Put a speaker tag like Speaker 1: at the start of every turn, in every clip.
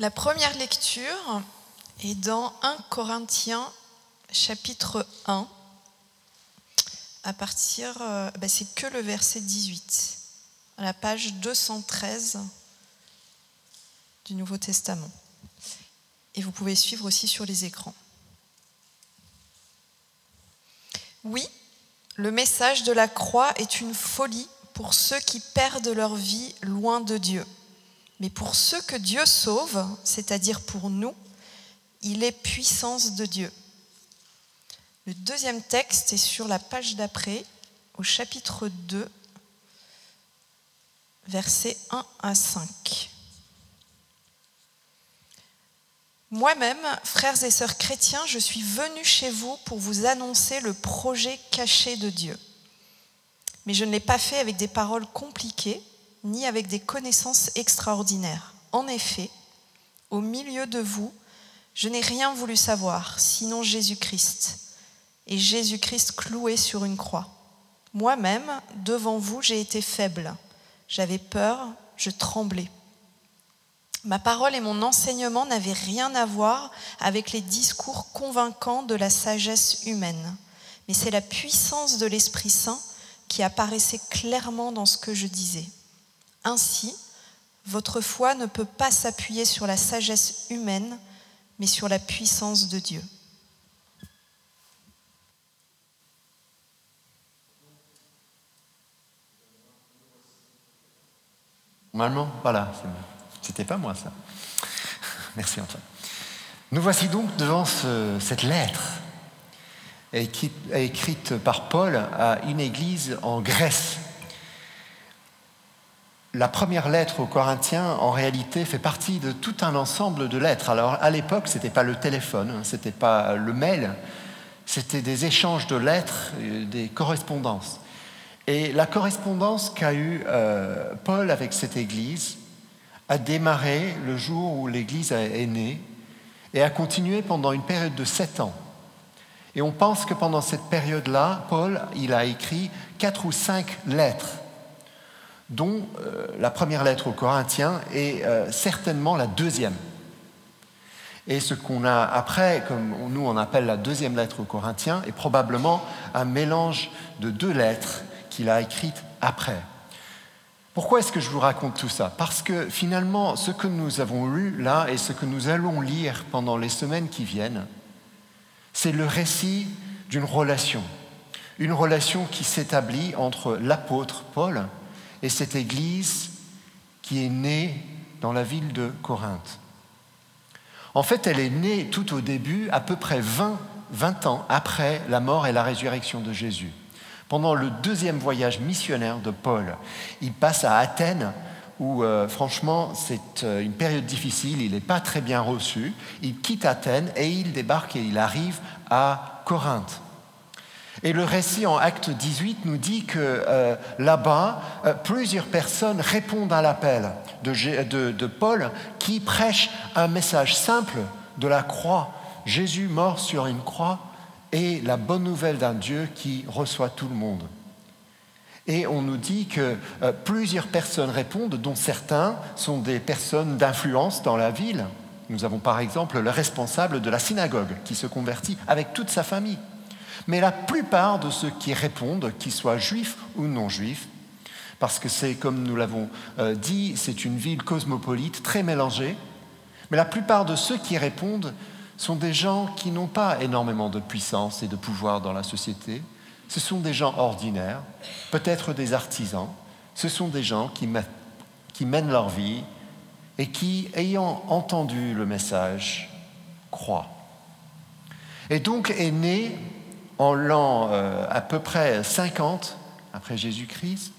Speaker 1: La première lecture est dans 1 Corinthiens chapitre 1 à partir, euh, bah, c'est que le verset 18, à la page 213 du Nouveau Testament. Et vous pouvez suivre aussi sur les écrans. Oui, le message de la croix est une folie pour ceux qui perdent leur vie loin de Dieu. Mais pour ceux que Dieu sauve, c'est-à-dire pour nous, il est puissance de Dieu. Le deuxième texte est sur la page d'après, au chapitre 2, versets 1 à 5. Moi-même, frères et sœurs chrétiens, je suis venu chez vous pour vous annoncer le projet caché de Dieu. Mais je ne l'ai pas fait avec des paroles compliquées ni avec des connaissances extraordinaires. En effet, au milieu de vous, je n'ai rien voulu savoir, sinon Jésus-Christ, et Jésus-Christ cloué sur une croix. Moi-même, devant vous, j'ai été faible. J'avais peur, je tremblais. Ma parole et mon enseignement n'avaient rien à voir avec les discours convaincants de la sagesse humaine, mais c'est la puissance de l'Esprit Saint qui apparaissait clairement dans ce que je disais. Ainsi, votre foi ne peut pas s'appuyer sur la sagesse humaine, mais sur la puissance de Dieu.
Speaker 2: Normalement, voilà, c'était pas moi ça. Merci Antoine. Nous voici donc devant cette lettre écrite par Paul à une église en Grèce la première lettre aux Corinthiens, en réalité, fait partie de tout un ensemble de lettres. Alors, à l'époque, ce n'était pas le téléphone, ce n'était pas le mail, c'était des échanges de lettres, des correspondances. Et la correspondance qu'a eue euh, Paul avec cette Église a démarré le jour où l'Église est née et a continué pendant une période de sept ans. Et on pense que pendant cette période-là, Paul, il a écrit quatre ou cinq lettres dont euh, la première lettre aux Corinthiens est euh, certainement la deuxième. Et ce qu'on a après, comme nous on appelle la deuxième lettre aux Corinthiens, est probablement un mélange de deux lettres qu'il a écrites après. Pourquoi est-ce que je vous raconte tout ça? Parce que finalement, ce que nous avons lu là et ce que nous allons lire pendant les semaines qui viennent, c'est le récit d'une relation. Une relation qui s'établit entre l'apôtre Paul et cette église qui est née dans la ville de Corinthe. En fait, elle est née tout au début, à peu près 20, 20 ans après la mort et la résurrection de Jésus. Pendant le deuxième voyage missionnaire de Paul, il passe à Athènes, où euh, franchement c'est euh, une période difficile, il n'est pas très bien reçu. Il quitte Athènes et il débarque et il arrive à Corinthe. Et le récit en acte 18 nous dit que euh, là-bas, euh, plusieurs personnes répondent à l'appel de, Paul qui prêche un message simple de la croix. Jésus mort sur une croix et la bonne nouvelle d'un Dieu qui reçoit tout le monde. Et on nous dit que euh, plusieurs personnes répondent, dont certains sont des personnes d'influence dans la ville. Nous avons par exemple le responsable de la synagogue qui se convertit avec toute sa famille. Mais la plupart de ceux qui répondent, qu'ils soient juifs ou non juifs, parce que c'est, comme nous l'avons euh, dit, c'est une ville cosmopolite, très mélangée, mais la plupart de ceux qui répondent sont des gens qui n'ont pas énormément de puissance et de pouvoir dans la société. Ce sont des gens ordinaires, peut-être des artisans. Ce sont des gens qui, qui mènent leur vie et qui, ayant entendu le message, croient. Et donc est né en l'an euh, à peu près 50 après Jésus-Christ,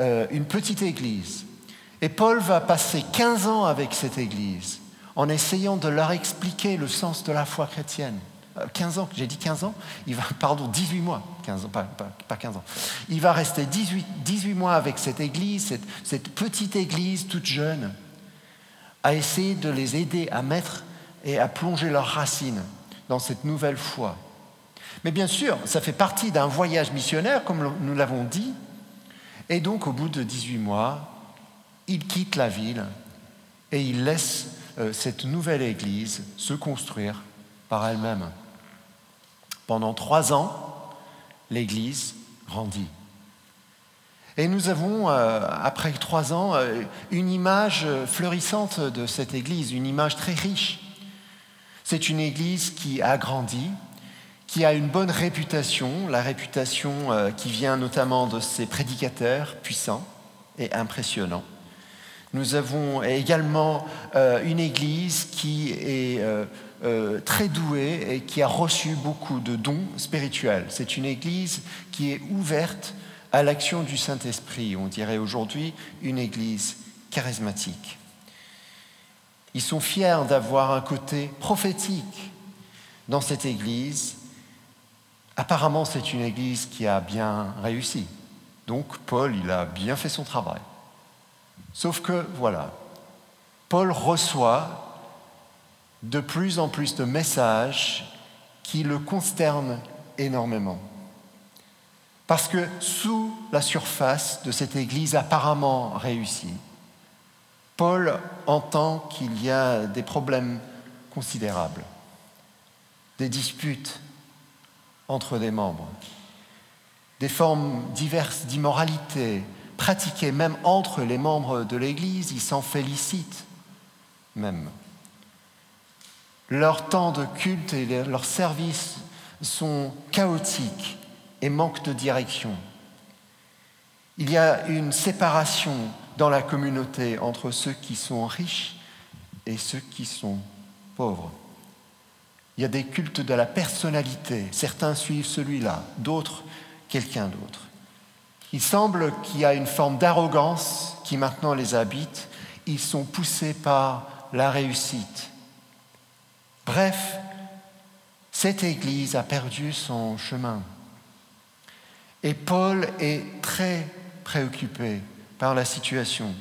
Speaker 2: euh, une petite église. Et Paul va passer 15 ans avec cette église en essayant de leur expliquer le sens de la foi chrétienne. 15 euh, ans, j'ai dit 15 ans il va, Pardon, 18 mois, 15 ans, pas, pas, 15 ans. Il va rester 18, 18 mois avec cette église, cette, cette petite église toute jeune, à essayer de les aider à mettre et à plonger leurs racines dans cette nouvelle foi. Mais bien sûr, ça fait partie d'un voyage missionnaire, comme nous l'avons dit. Et donc, au bout de 18 mois, il quitte la ville et il laisse euh, cette nouvelle Église se construire par elle-même. Pendant trois ans, l'Église grandit. Et nous avons, euh, après trois ans, euh, une image fleurissante de cette Église, une image très riche. C'est une Église qui a grandi, qui a une bonne réputation, la réputation qui vient notamment de ses prédicateurs puissants et impressionnants. Nous avons également euh, une Église qui est euh, euh, très douée et qui a reçu beaucoup de dons spirituels. C'est une Église qui est ouverte à l'action du Saint-Esprit. On dirait aujourd'hui une Église charismatique. Ils sont fiers d'avoir un côté prophétique dans cette Église. Apparemment, c'est une Église qui a bien réussi. Donc, Paul, il a bien fait son travail. Sauf que, voilà, Paul reçoit de plus en plus de messages qui le consternent énormément. Parce que sous la surface de cette Église apparemment réussie, Paul entend qu'il y a des problèmes considérables, des disputes entre des membres, des formes diverses d'immoralité, pratiqué même entre les membres de l'Église, ils s'en félicitent même. Leur temps de culte et leurs services sont chaotiques et manquent de direction. Il y a une séparation dans la communauté entre ceux qui sont riches et ceux qui sont pauvres. Il y a des cultes de la personnalité. Certains suivent celui-là, d'autres quelqu'un d'autre. Il semble qu'il y a une forme d'arrogance qui maintenant les habite. Ils sont poussés par la réussite. Bref, cette Église a perdu son chemin. Et Paul est très préoccupé par la situation.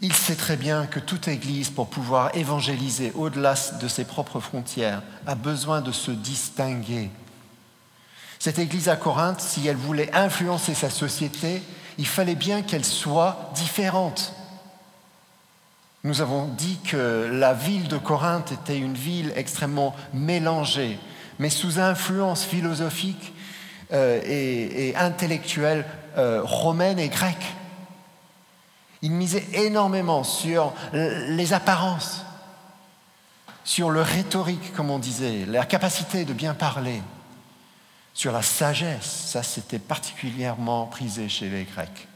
Speaker 2: Il sait très bien que toute Église, pour pouvoir évangéliser au-delà de ses propres frontières, a besoin de se distinguer cette Église à Corinthe, si elle voulait influencer sa société, il fallait bien qu'elle soit différente. Nous avons dit que la ville de Corinthe était une ville extrêmement mélangée, mais sous influence philosophique euh, et, intellectuelle euh, romaine et grecque. Il misait énormément sur les apparences, sur le rhétorique, comme on disait, la capacité de bien parler sur la sagesse. Ça, c'était particulièrement prisé chez les Grecs.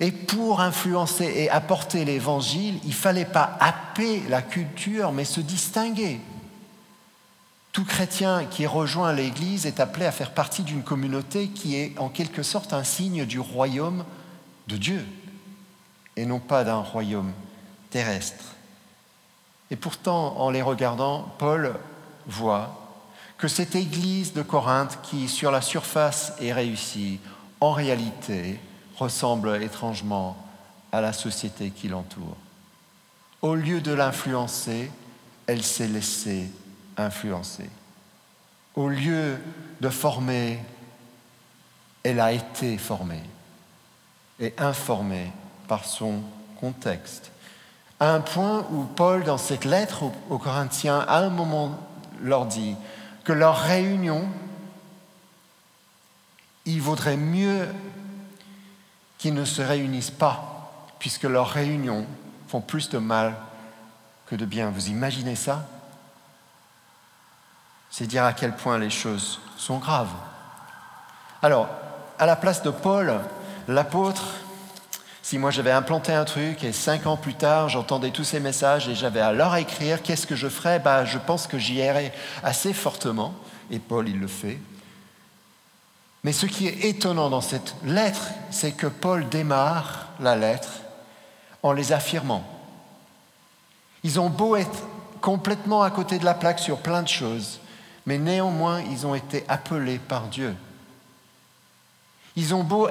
Speaker 2: Et pour influencer et apporter l'évangile, il ne fallait pas happer la culture, mais se distinguer. Tout chrétien qui rejoint l'Église est appelé à faire partie d'une communauté qui est en quelque sorte un signe du royaume de Dieu, et non pas d'un royaume terrestre. Et pourtant, en les regardant, Paul voit que cette église de Corinthe, qui sur la surface est réussie, en réalité ressemble étrangement à la société qui l'entoure. Au lieu de l'influencer, elle s'est laissée influencer. Au lieu de former, elle a été formée et informée par son contexte. À un point où Paul, dans cette lettre aux Corinthiens, à un moment leur dit, que leur réunion, il vaudrait mieux qu'ils ne se réunissent pas, puisque leurs réunions font plus de mal que de bien. Vous imaginez ça? C'est dire à quel point les choses sont graves. Alors, à la place de Paul, l'apôtre, si moi j'avais implanté un truc et cinq ans plus tard j'entendais tous ces messages et j'avais à leur écrire, qu'est-ce que je ferais? Bah, Je pense que j'y irais assez fortement, et Paul il le fait. Mais ce qui est étonnant dans cette lettre, c'est que Paul démarre la lettre en les affirmant. Ils ont beau être complètement à côté de la plaque sur plein de choses, mais néanmoins ils ont été appelés par Dieu. Ils ont beau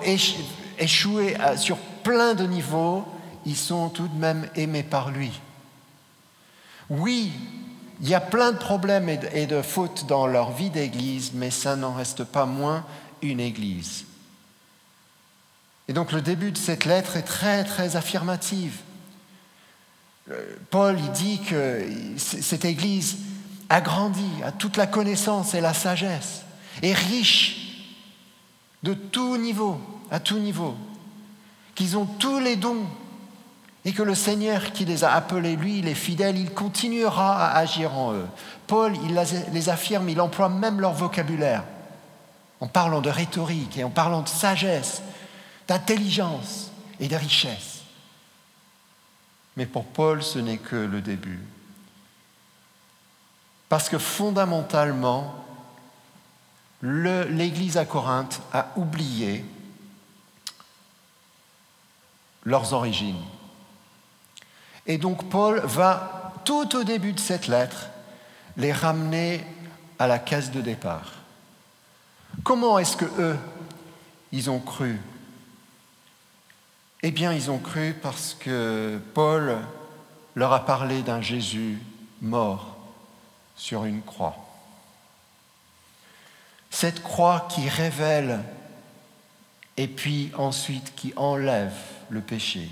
Speaker 2: échouer sur plein de niveaux, ils sont tout de même aimés par lui. Oui, il y a plein de problèmes et de fautes dans leur vie d'église, mais ça n'en reste pas moins une église. Et donc le début de cette lettre est très très affirmative. Paul il dit que cette Église a grandi à toute la connaissance et la sagesse, est riche de tout niveau, à tout niveau, qu'ils ont tous les dons et que le Seigneur qui les a appelés, lui, il est fidèle, il continuera à agir en eux. Paul, il les affirme, il emploie même leur vocabulaire en parlant de rhétorique et en parlant de sagesse, d'intelligence et de richesse. Mais pour Paul, ce n'est que le début. Parce que fondamentalement, l'Église à Corinthe a oublié leurs origines. Et donc Paul va, tout au début de cette lettre, les ramener à la case de départ. Comment est-ce que eux, ils ont cru? Eh bien, ils ont cru parce que Paul leur a parlé d'un Jésus mort sur une croix. Cette croix qui révèle et puis ensuite qui enlève le péché.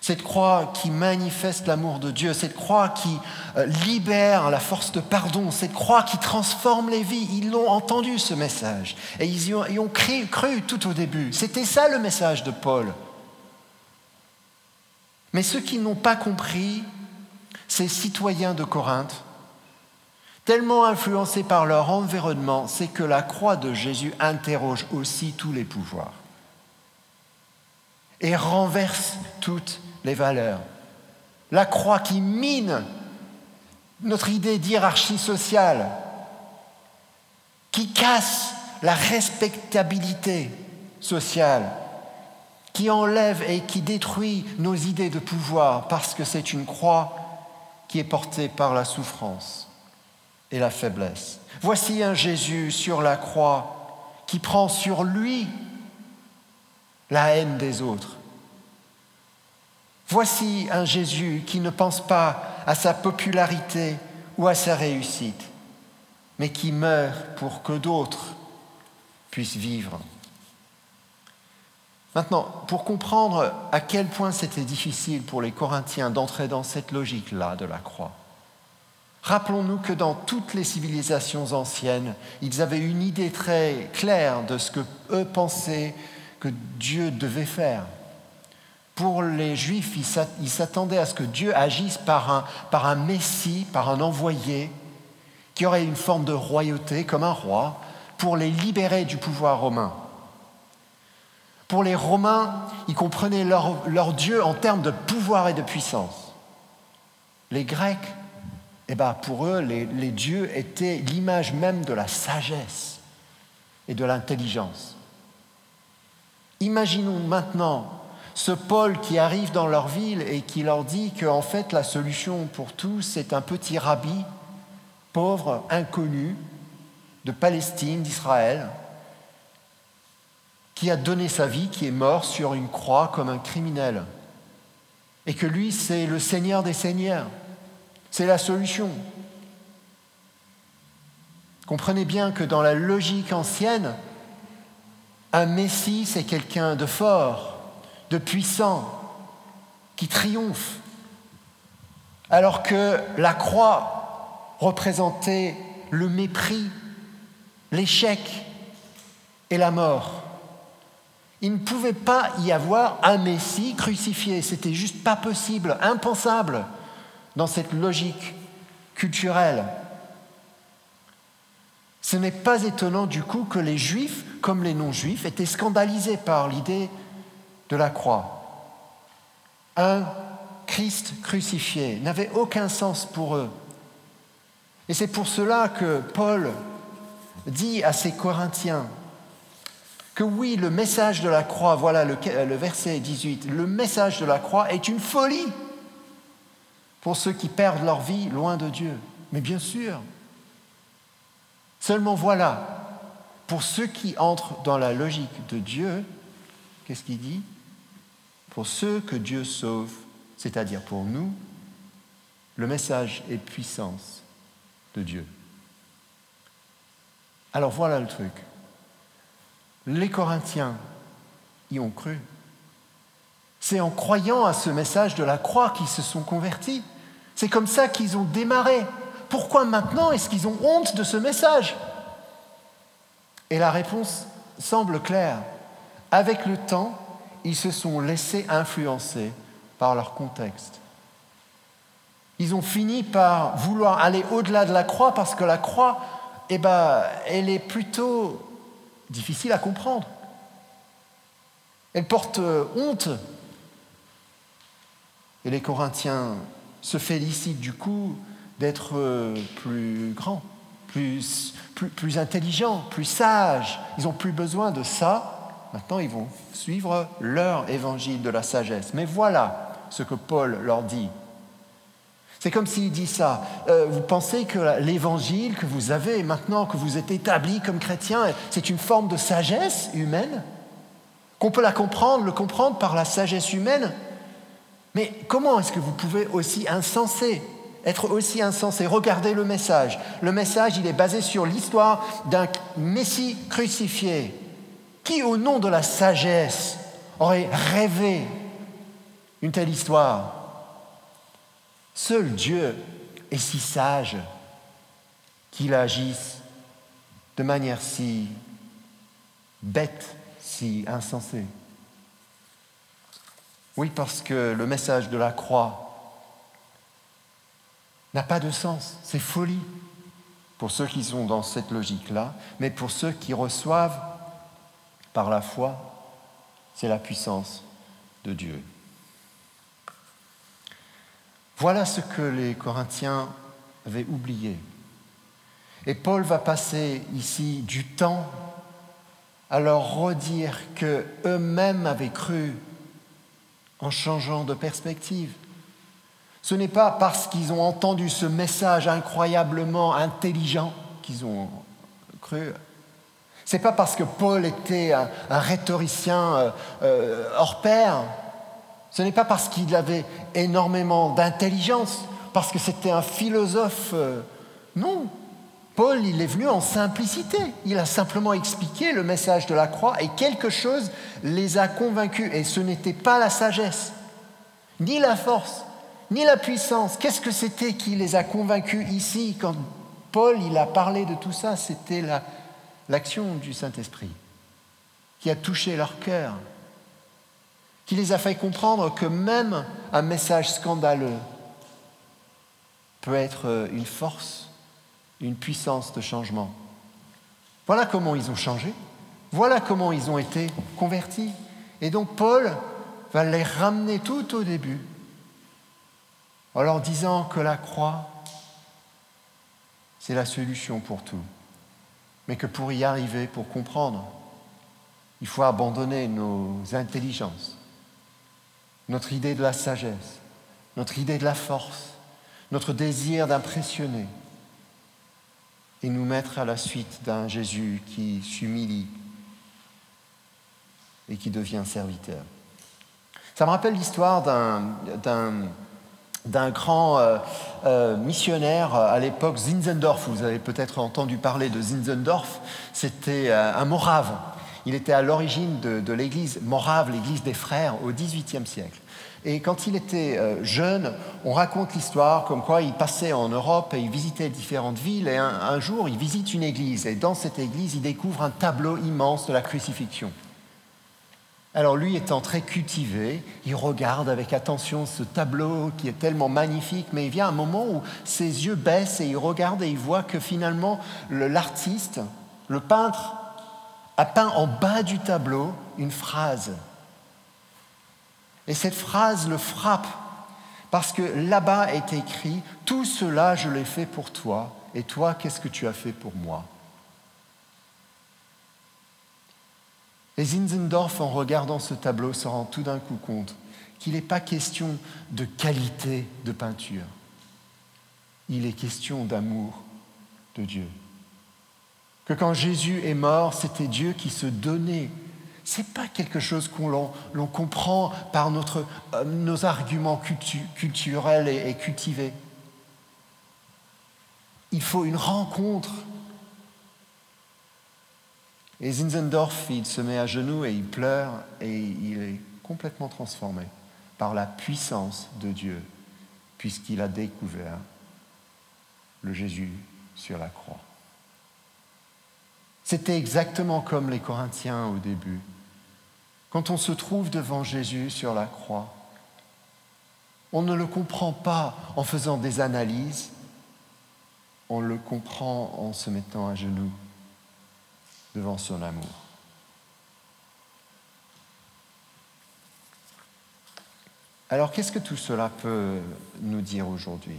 Speaker 2: Cette croix qui manifeste l'amour de Dieu, cette croix qui euh, libère la force de pardon, cette croix qui transforme les vies. Ils l'ont entendu ce message et ils y ont, cru, cru tout au début. C'était ça le message de Paul. Mais ceux qui n'ont pas compris, ces citoyens de Corinthe, tellement influencés par leur environnement, c'est que la croix de Jésus interroge aussi tous les pouvoirs et renverse toutes les valeurs. La croix qui mine notre idée d'hierarchie sociale, qui casse la respectabilité sociale, qui enlève et qui détruit nos idées de pouvoir parce que c'est une croix qui est portée par la souffrance et la faiblesse. Voici un Jésus sur la croix qui prend sur lui la haine des autres Voici un Jésus qui ne pense pas à sa popularité ou à sa réussite, mais qui meurt pour que d'autres puissent vivre. Maintenant, pour comprendre à quel point c'était difficile pour les Corinthiens d'entrer dans cette logique-là de la croix, rappelons-nous que dans toutes les civilisations anciennes, ils avaient une idée très claire de ce que eux pensaient que Dieu devait faire pour les Juifs, ils s'attendaient à ce que Dieu agisse par un, Messie, par un envoyé, qui aurait une forme de royauté comme un roi, pour les libérer du pouvoir romain. Pour les Romains, ils comprenaient leur, leur Dieu en termes de pouvoir et de puissance. Les Grecs, eh ben pour eux, les, les dieux étaient l'image même de la sagesse et de l'intelligence. Imaginons maintenant ce Paul qui arrive dans leur ville et qui leur dit qu'en fait la solution pour tous, c'est un petit rabbi, pauvre, inconnu, de Palestine, d'Israël, qui a donné sa vie, qui est mort sur une croix comme un criminel. Et que lui, c'est le Seigneur des Seigneurs. C'est la solution. Comprenez bien que dans la logique ancienne, un Messie, c'est quelqu'un de fort, de puissant, qui triomphe, alors que la croix représentait le mépris, l'échec et la mort. Il ne pouvait pas y avoir un Messie crucifié, c'était juste pas possible, impensable dans cette logique culturelle. Ce n'est pas étonnant du coup que les juifs, comme les non-juifs, étaient scandalisés par l'idée de la croix. Un Christ crucifié n'avait aucun sens pour eux. Et c'est pour cela que Paul dit à ses Corinthiens que oui, le message de la croix, voilà le, verset 18, le message de la croix est une folie pour ceux qui perdent leur vie loin de Dieu. Mais bien sûr, seulement voilà, pour ceux qui entrent dans la logique de Dieu, qu'est-ce qu'il dit? Pour ceux que Dieu sauve, c'est-à-dire pour nous, le message est puissance de Dieu. Alors voilà le truc. Les Corinthiens y ont cru. C'est en croyant à ce message de la croix qu'ils se sont convertis. C'est comme ça qu'ils ont démarré. Pourquoi maintenant est-ce qu'ils ont honte de ce message Et la réponse semble claire. Avec le temps, ils se sont laissés influencer par leur contexte. Ils ont fini par vouloir aller au-delà de la croix parce que la croix, eh ben, elle est plutôt difficile à comprendre. Elle porte honte. Et les Corinthiens se félicitent du coup d'être plus grands, plus, plus, plus intelligents, plus sages. Ils n'ont plus besoin de ça. Maintenant, ils vont suivre leur évangile de la sagesse. Mais voilà ce que Paul leur dit. C'est comme s'il dit ça. Euh, vous pensez que l'évangile que vous avez maintenant, que vous êtes établi comme chrétien, c'est une forme de sagesse humaine? Qu'on peut la comprendre, le comprendre par la sagesse humaine? Mais comment est-ce que vous pouvez aussi insensé être aussi insensé? Regardez le message. Le message, il est basé sur l'histoire d'un Messie crucifié. Qui, au nom de la sagesse, aurait rêvé une telle histoire Seul Dieu est si sage qu'il agisse de manière si bête, si insensée. Oui, parce que le message de la croix n'a pas de sens, c'est folie pour ceux qui sont dans cette logique-là, mais pour ceux qui reçoivent par la foi, c'est la puissance de Dieu. Voilà ce que les Corinthiens avaient oublié. Et Paul va passer ici du temps à leur redire que eux-mêmes avaient cru en changeant de perspective. Ce n'est pas parce qu'ils ont entendu ce message incroyablement intelligent qu'ils ont cru. C'est pas parce que Paul était un, rhétoricien euh, euh, hors pair ce n'est pas parce qu'il avait énormément d'intelligence, parce que c'était un philosophe. Euh, non. Paul, il est venu en simplicité. Il a simplement expliqué le message de la croix et quelque chose les a convaincus. Et ce n'était pas la sagesse, ni la force, ni la puissance. Qu'est-ce que c'était qui les a convaincus ici quand Paul, il a parlé de tout ça? C'était l'action du Saint-Esprit qui a touché leur cœur, qui les a fait comprendre que même un message scandaleux peut être une force, une puissance de changement. Voilà comment ils ont changé, voilà comment ils ont été convertis. Et donc Paul va les ramener tout au début en leur disant que la croix, c'est la solution pour tout, mais que pour y arriver, pour comprendre, il faut abandonner nos intelligences, notre idée de la sagesse, notre idée de la force, notre désir d'impressionner et nous mettre à la suite d'un Jésus qui s'humilie et qui devient serviteur. Ça me rappelle l'histoire d'un grand euh, euh, missionnaire à l'époque, Zinzendorf. Vous avez peut-être entendu parler de Zinzendorf. C'était euh, un morave. Il était à l'origine de, l'église morave, l'église des frères, au XVIIIe siècle. Et quand il était euh, jeune, on raconte l'histoire comme quoi il passait en Europe et il visitait différentes villes. Et un, jour, il visite une église. Et dans cette église, il découvre un tableau immense de la crucifixion. Alors lui étant très cultivé, il regarde avec attention ce tableau qui est tellement magnifique, mais il vient un moment où ses yeux baissent et il regarde et il voit que finalement l'artiste, le peintre, a peint en bas du tableau une phrase. Et cette phrase le frappe parce que là-bas est écrit, tout cela je l'ai fait pour toi, et toi qu'est-ce que tu as fait pour moi? Et Zinzendorf, en regardant ce tableau, se rend tout d'un coup compte qu'il n'est pas question de qualité de peinture, il est question d'amour de Dieu que quand Jésus est mort, c'était Dieu qui se donnait. N'est pas quelque chose qu'on comprend par notre, euh, nos arguments culturels et cultivés. Il faut une rencontre. Et Zinzendorf, il se met à genoux et il pleure et il est complètement transformé par la puissance de Dieu, puisqu'il a découvert le Jésus sur la croix. C'était exactement comme les Corinthiens au début. Quand on se trouve devant Jésus sur la croix, on ne le comprend pas en faisant des analyses, on le comprend en se mettant à genoux devant son amour. Alors qu'est-ce que tout cela peut nous dire aujourd'hui?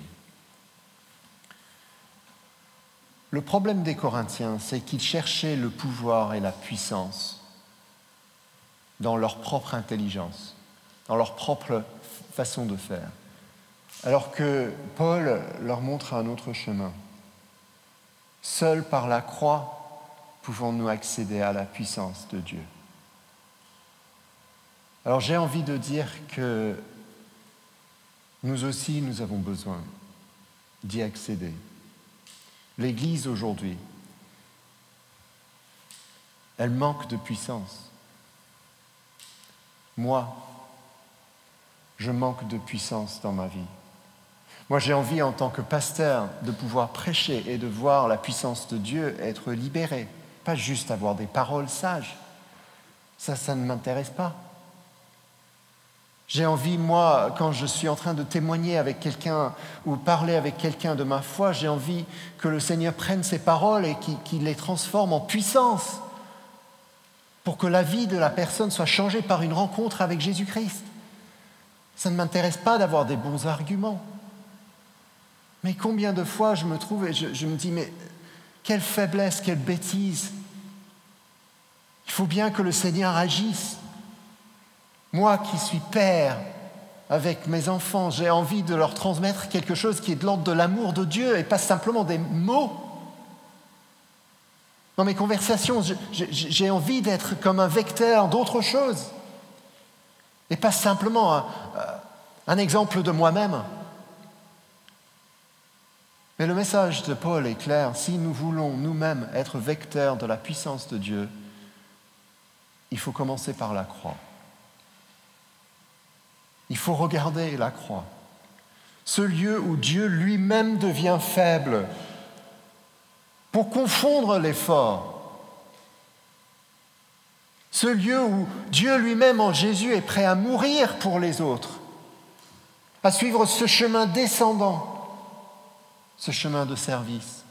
Speaker 2: Le problème des Corinthiens, c'est qu'ils cherchaient le pouvoir et la puissance dans leur propre intelligence, dans leur propre façon de faire. Alors que Paul leur montre un autre chemin. Seul par la croix pouvons-nous accéder à la puissance de Dieu. Alors j'ai envie de dire que nous aussi, nous avons besoin d'y accéder. L'Église aujourd'hui, elle manque de puissance. Moi, je manque de puissance dans ma vie. Moi, j'ai envie, en tant que pasteur, de pouvoir prêcher et de voir la puissance de Dieu être libérée. Pas juste avoir des paroles sages. Ça, ça ne m'intéresse pas. J'ai envie, moi, quand je suis en train de témoigner avec quelqu'un ou parler avec quelqu'un de ma foi, j'ai envie que le Seigneur prenne ces paroles et qu'il les transforme en puissance pour que la vie de la personne soit changée par une rencontre avec Jésus-Christ. Ça ne m'intéresse pas d'avoir des bons arguments. Mais combien de fois je me trouve et je, me dis, mais quelle faiblesse, quelle bêtise. Il faut bien que le Seigneur agisse. Moi qui suis père avec mes enfants, j'ai envie de leur transmettre quelque chose qui est de l'ordre de l'amour de Dieu et pas simplement des mots. Dans mes conversations, j'ai envie d'être comme un vecteur d'autre chose et pas simplement un, un exemple de moi-même. Mais le message de Paul est clair, si nous voulons nous-mêmes être vecteurs de la puissance de Dieu, il faut commencer par la croix. Il faut regarder la croix. Ce lieu où Dieu lui-même devient faible pour confondre l'effort. Ce lieu où Dieu lui-même en Jésus est prêt à mourir pour les autres, à suivre ce chemin descendant, ce chemin de service.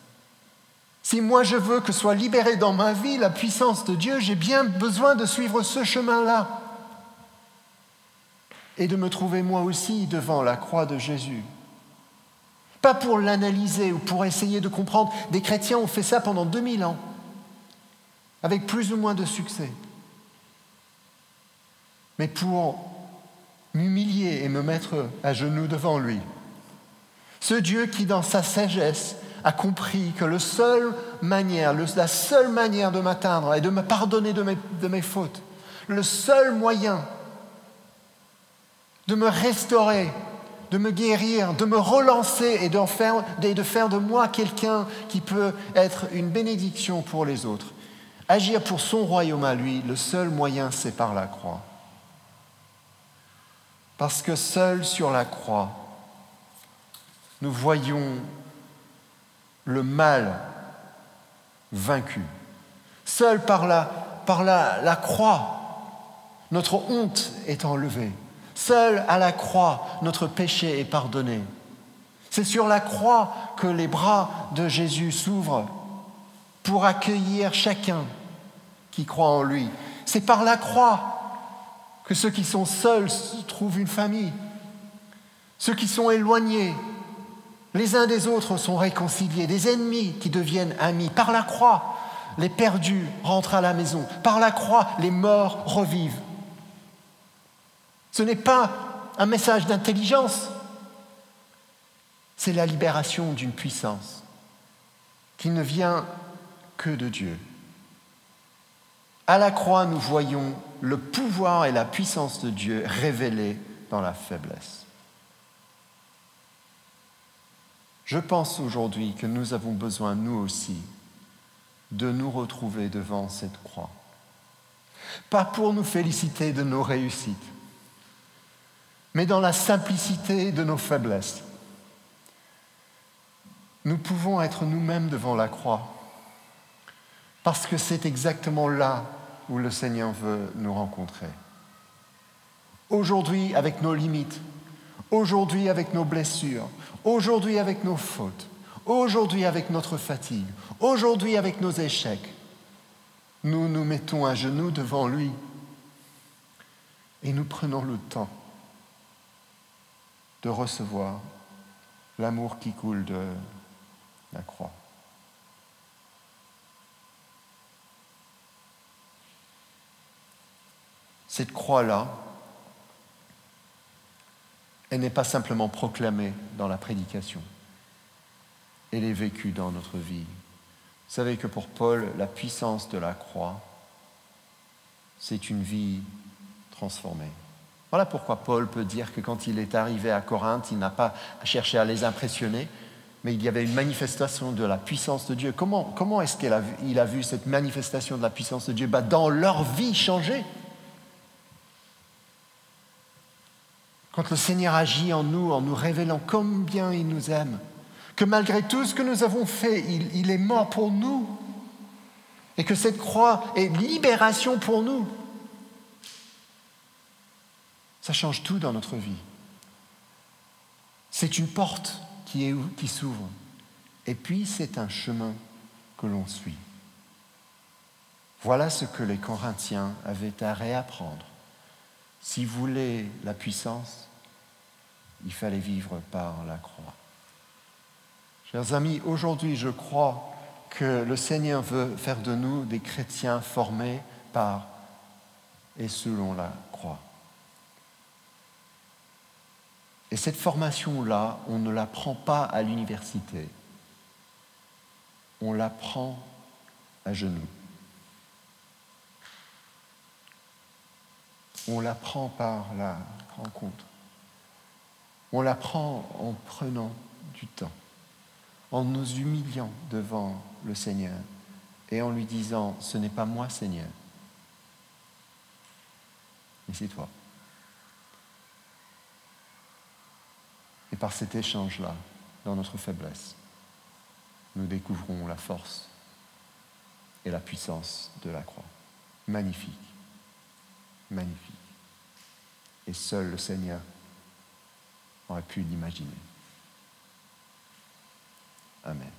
Speaker 2: Si moi je veux que soit libérée dans ma vie la puissance de Dieu, j'ai bien besoin de suivre ce chemin-là et de me trouver moi aussi devant la croix de Jésus. Pas pour l'analyser ou pour essayer de comprendre. Des chrétiens ont fait ça pendant 2000 ans, avec plus ou moins de succès. Mais pour m'humilier et me mettre à genoux devant lui. Ce Dieu qui, dans sa sagesse, a compris que la seule manière, de m'atteindre et de me pardonner de mes fautes, le seul moyen de me restaurer, de me guérir, de me relancer et, de faire de moi quelqu'un qui peut être une bénédiction pour les autres. Agir pour son royaume à lui, le seul moyen, c'est par la croix. Parce que seul sur la croix, nous voyons le mal vaincu. Seul par la, par la, la croix, notre honte est enlevée. Seul à la croix, notre péché est pardonné. C'est sur la croix que les bras de Jésus s'ouvrent pour accueillir chacun qui croit en lui. C'est par la croix que ceux qui sont seuls trouvent une famille. Ceux qui sont éloignés, les uns des autres sont réconciliés, des ennemis qui deviennent amis. Par la croix, les perdus rentrent à la maison. Par la croix, les morts revivent. Ce n'est pas un message d'intelligence, c'est la libération d'une puissance qui ne vient que de Dieu. À la croix, nous voyons le pouvoir et la puissance de Dieu révélés dans la faiblesse. Je pense aujourd'hui que nous avons besoin, nous aussi, de nous retrouver devant cette croix. Pas pour nous féliciter de nos réussites, mais dans la simplicité de nos faiblesses. Nous pouvons être nous-mêmes devant la croix, parce que c'est exactement là où le Seigneur veut nous rencontrer. Aujourd'hui avec nos limites, aujourd'hui avec nos blessures, aujourd'hui avec nos fautes, aujourd'hui avec notre fatigue, aujourd'hui avec nos échecs, nous nous mettons à genoux devant lui et nous prenons le temps de recevoir l'amour qui coule de la croix. Cette croix-là, elle n'est pas simplement proclamée dans la prédication, elle est vécue dans notre vie. Vous savez que pour Paul, la puissance de la croix, c'est une vie transformée. Voilà pourquoi Paul peut dire que quand il est arrivé à Corinthe, il n'a pas cherché à les impressionner, mais il y avait une manifestation de la puissance de Dieu. Comment, comment est-ce qu'il a, vu, cette manifestation de la puissance de Dieu? Bah, Dans leur vie changée. Quand le Seigneur agit en nous, en nous révélant combien il nous aime, que malgré tout ce que nous avons fait, il est mort pour nous, et que cette croix est libération pour nous. Ça change tout dans notre vie. C'est une porte qui, s'ouvre. Et puis c'est un chemin que l'on suit. Voilà ce que les Corinthiens avaient à réapprendre. Si vous voulez la puissance, il fallait vivre par la croix. Chers amis, aujourd'hui je crois que le Seigneur veut faire de nous des chrétiens formés par et selon la croix. Et cette formation-là, on ne l'apprend pas à l'université. On l'apprend à genoux. On l'apprend par la rencontre. On l'apprend en prenant du temps, en nous humiliant devant le Seigneur et en lui disant, ce n'est pas moi Seigneur, mais c'est toi. Et par cet échange-là, dans notre faiblesse, nous découvrons la force et la puissance de la croix. Magnifique, magnifique. Et seul le Seigneur aurait pu l'imaginer. Amen.